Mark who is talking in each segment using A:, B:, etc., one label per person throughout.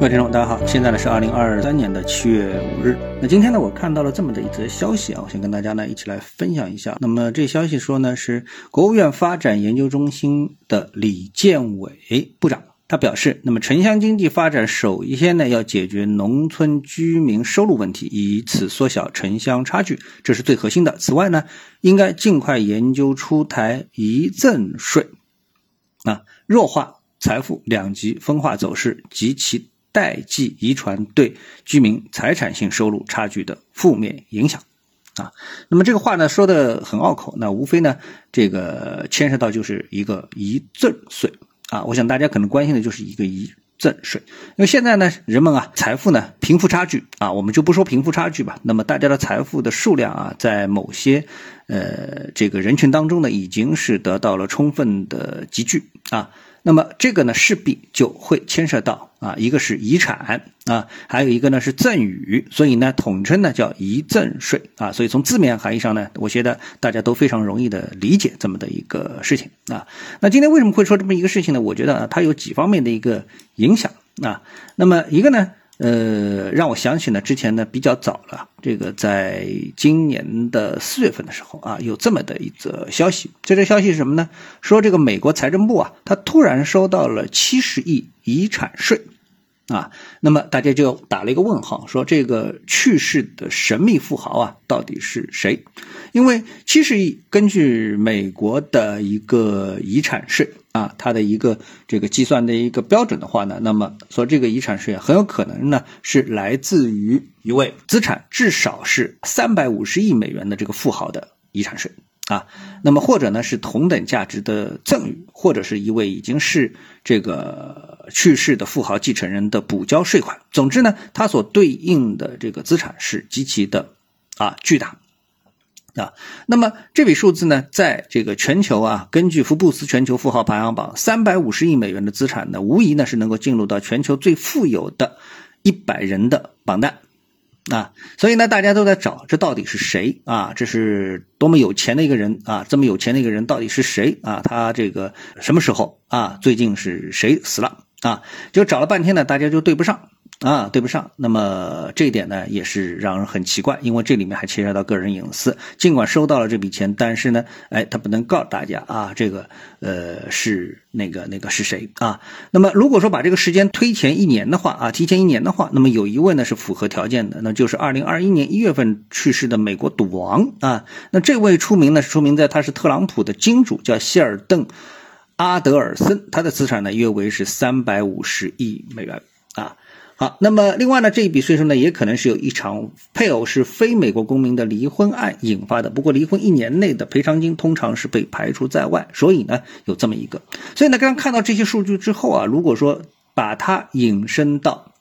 A: 各位听众，大家好，现在呢是二零二三年的七月五日。那今天呢，我看到了这么的一则消息啊，我先跟大家呢一起来分享一下。那么这消息说呢，是国务院发展研究中心的李建伟部长，他表示，那么城乡经济发展首先呢要解决农村居民收入问题，以此缩小城乡差距，这是最核心的。此外呢，应该尽快研究出台遗赠税，啊，弱化财富两极分化走势及其。代际遗传对居民财产性收入差距的负面影响，啊，那么这个话呢说的很拗口，那无非呢这个牵涉到就是一个遗赠税。啊，我想大家可能关心的就是一个遗赠税，因为现在呢人们啊财富呢贫富差距。啊，我们就不说贫富差距吧，那么大家的财富的数量啊，在某些呃这个人群当中呢，已经是得到了充分的集聚。啊。那么这个呢，势必就会牵涉到啊，一个是遗产啊，还有一个呢是赠与，所以呢，统称呢叫遗赠税啊。所以从字面含义上呢，我觉得大家都非常容易的理解这么的一个事情啊。那今天为什么会说这么一个事情呢？我觉得啊，它有几方面的一个影响啊。那么一个呢。呃，让我想起呢，之前呢比较早了，这个在今年的四月份的时候啊，有这么的一则消息。这则消息是什么呢？说这个美国财政部啊，他突然收到了七十亿遗产税。啊，那么大家就打了一个问号，说这个去世的神秘富豪啊，到底是谁？因为七十亿，根据美国的一个遗产税啊，它的一个这个计算的一个标准的话呢，那么说这个遗产税很有可能呢是来自于一位资产至少是三百五十亿美元的这个富豪的遗产税。啊，那么或者呢是同等价值的赠与，或者是一位已经是这个去世的富豪继承人的补交税款。总之呢，它所对应的这个资产是极其的啊巨大啊。那么这笔数字呢，在这个全球啊，根据福布斯全球富豪排行榜，三百五十亿美元的资产呢，无疑呢是能够进入到全球最富有的一百人的榜单。啊，所以呢，大家都在找这到底是谁啊？这是多么有钱的一个人啊！这么有钱的一个人到底是谁啊？他这个什么时候啊？最近是谁死了啊？就找了半天呢，大家就对不上。啊，对不上。那么这一点呢，也是让人很奇怪，因为这里面还牵涉到个人隐私。尽管收到了这笔钱，但是呢，哎，他不能告诉大家啊，这个呃是那个那个是谁啊？那么如果说把这个时间推前一年的话啊，提前一年的话，那么有一位呢是符合条件的，那就是二零二一年一月份去世的美国赌王啊。那这位出名呢是出名在他是特朗普的金主，叫谢尔顿阿德尔森，他的资产呢约为是三百五十亿美元啊。好，那么另外呢，这一笔税收呢，也可能是有一场配偶是非美国公民的离婚案引发的。不过离婚一年内的赔偿金通常是被排除在外，所以呢，有这么一个。所以呢，刚刚看到这些数据之后啊，如果说把它引申到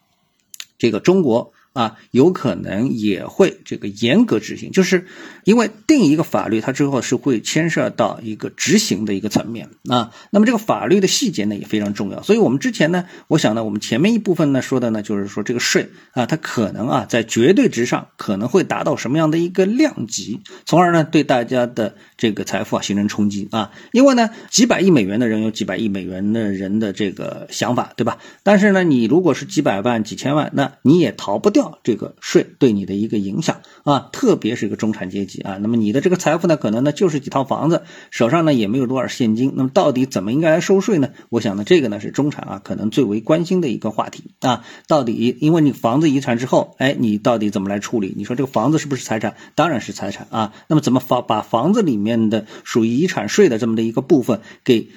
A: 这个中国。啊，有可能也会这个严格执行，就是因为定一个法律，它之后是会牵涉到一个执行的一个层面啊。那么这个法律的细节呢也非常重要，所以我们之前呢，我想呢，我们前面一部分呢说的呢，就是说这个税啊，它可能啊在绝对值上可能会达到什么样的一个量级，从而呢对大家的这个财富啊形成冲击啊。因为呢几百亿美元的人有几百亿美元的人的这个想法，对吧？但是呢你如果是几百万、几千万，那你也逃不掉掉。这个税对你的一个影响啊，特别是一个中产阶级啊，那么你的这个财富呢，可能呢就是几套房子，手上呢也没有多少现金，那么到底怎么应该来收税呢？我想呢，这个呢是中产啊可能最为关心的一个话题啊，到底因为你房子遗产之后，哎，你到底怎么来处理？你说这个房子是不是财产？当然是财产啊，那么怎么房把房子里面的属于遗产税的这么的一个部分给？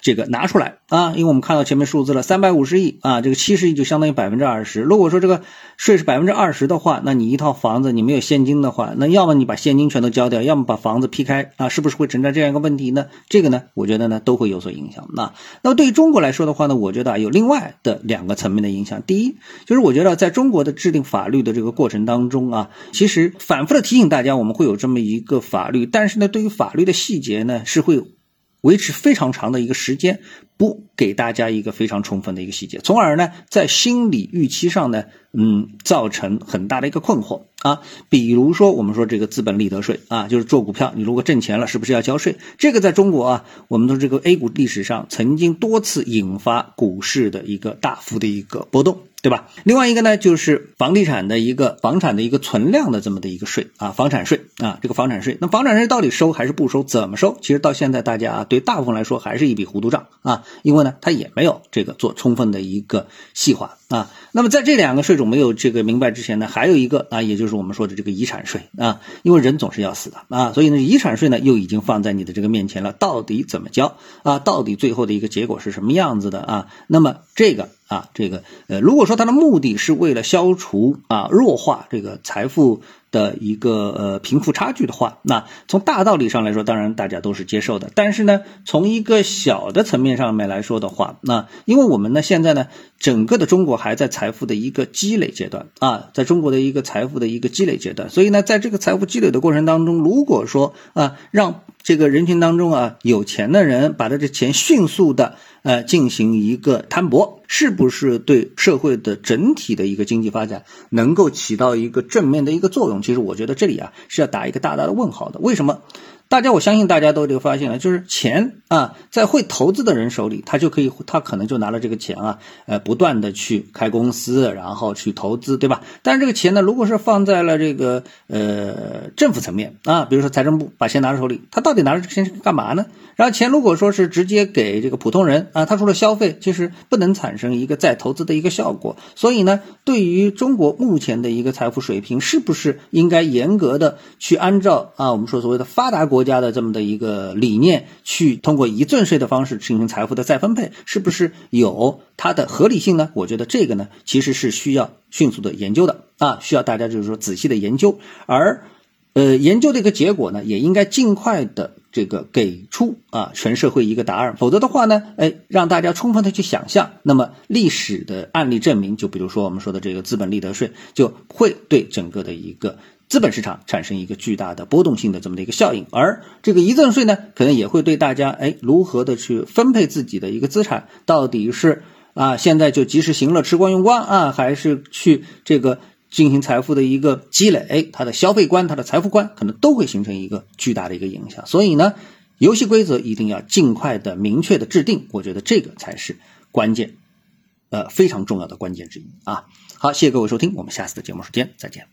A: 这个拿出来啊，因为我们看到前面数字了，三百五十亿啊，这个七十亿就相当于百分之二十。如果说这个税是百分之二十的话，那你一套房子你没有现金的话，那要么你把现金全都交掉，要么把房子劈开啊，是不是会存在这样一个问题呢？这个呢，我觉得呢都会有所影响。那那么对于中国来说的话呢，我觉得啊有另外的两个层面的影响。第一，就是我觉得在中国的制定法律的这个过程当中啊，其实反复的提醒大家，我们会有这么一个法律，但是呢，对于法律的细节呢，是会。维持非常长的一个时间，不给大家一个非常充分的一个细节，从而呢，在心理预期上呢，嗯，造成很大的一个困惑啊。比如说，我们说这个资本利得税啊，就是做股票，你如果挣钱了，是不是要交税？这个在中国啊，我们的这个 A 股历史上曾经多次引发股市的一个大幅的一个波动对吧？另外一个呢，就是房地产的一个房产的一个存量的这么的一个税啊，房产税啊，这个房产税，那房产税到底收还是不收？怎么收？其实到现在大家啊，对大部分来说还是一笔糊涂账啊，因为呢，它也没有这个做充分的一个细化啊。那么在这两个税种没有这个明白之前呢，还有一个啊，也就是我们说的这个遗产税啊，因为人总是要死的啊，所以呢，遗产税呢又已经放在你的这个面前了，到底怎么交啊？到底最后的一个结果是什么样子的啊？那么这个。啊，这个呃，如果说他的目的是为了消除啊弱化这个财富的一个呃贫富差距的话，那从大道理上来说，当然大家都是接受的。但是呢，从一个小的层面上面来说的话，那因为我们呢现在呢，整个的中国还在财富的一个积累阶段啊，在中国的一个财富的一个积累阶段，所以呢，在这个财富积累的过程当中，如果说啊让这个人群当中啊有钱的人把他的钱迅速的。呃，进行一个摊薄，是不是对社会的整体的一个经济发展能够起到一个正面的一个作用？其实我觉得这里啊是要打一个大大的问号的。为什么？大家，我相信大家都这个发现了，就是钱啊，在会投资的人手里，他就可以，他可能就拿了这个钱啊，呃，不断的去开公司，然后去投资，对吧？但是这个钱呢，如果是放在了这个呃政府层面啊，比如说财政部把钱拿在手里，他到底拿着这个钱干嘛呢？然后钱如果说是直接给这个普通人啊，他除了消费，其实不能产生一个再投资的一个效果。所以呢，对于中国目前的一个财富水平，是不是应该严格的去按照啊我们说所谓的发达国国家的这么的一个理念，去通过遗赠税的方式进行财富的再分配，是不是有它的合理性呢？我觉得这个呢，其实是需要迅速的研究的啊，需要大家就是说仔细的研究，而。呃，研究的一个结果呢，也应该尽快的这个给出啊全社会一个答案，否则的话呢，哎，让大家充分的去想象，那么历史的案例证明，就比如说我们说的这个资本利得税，就会对整个的一个资本市场产生一个巨大的波动性的这么的一个效应，而这个遗赠税呢，可能也会对大家哎如何的去分配自己的一个资产，到底是啊现在就及时行乐吃光用光啊，还是去这个。进行财富的一个积累，他的消费观、他的财富观可能都会形成一个巨大的一个影响。所以呢，游戏规则一定要尽快的、明确的制定，我觉得这个才是关键，呃，非常重要的关键之一啊。好，谢谢各位收听，我们下次的节目时间再见。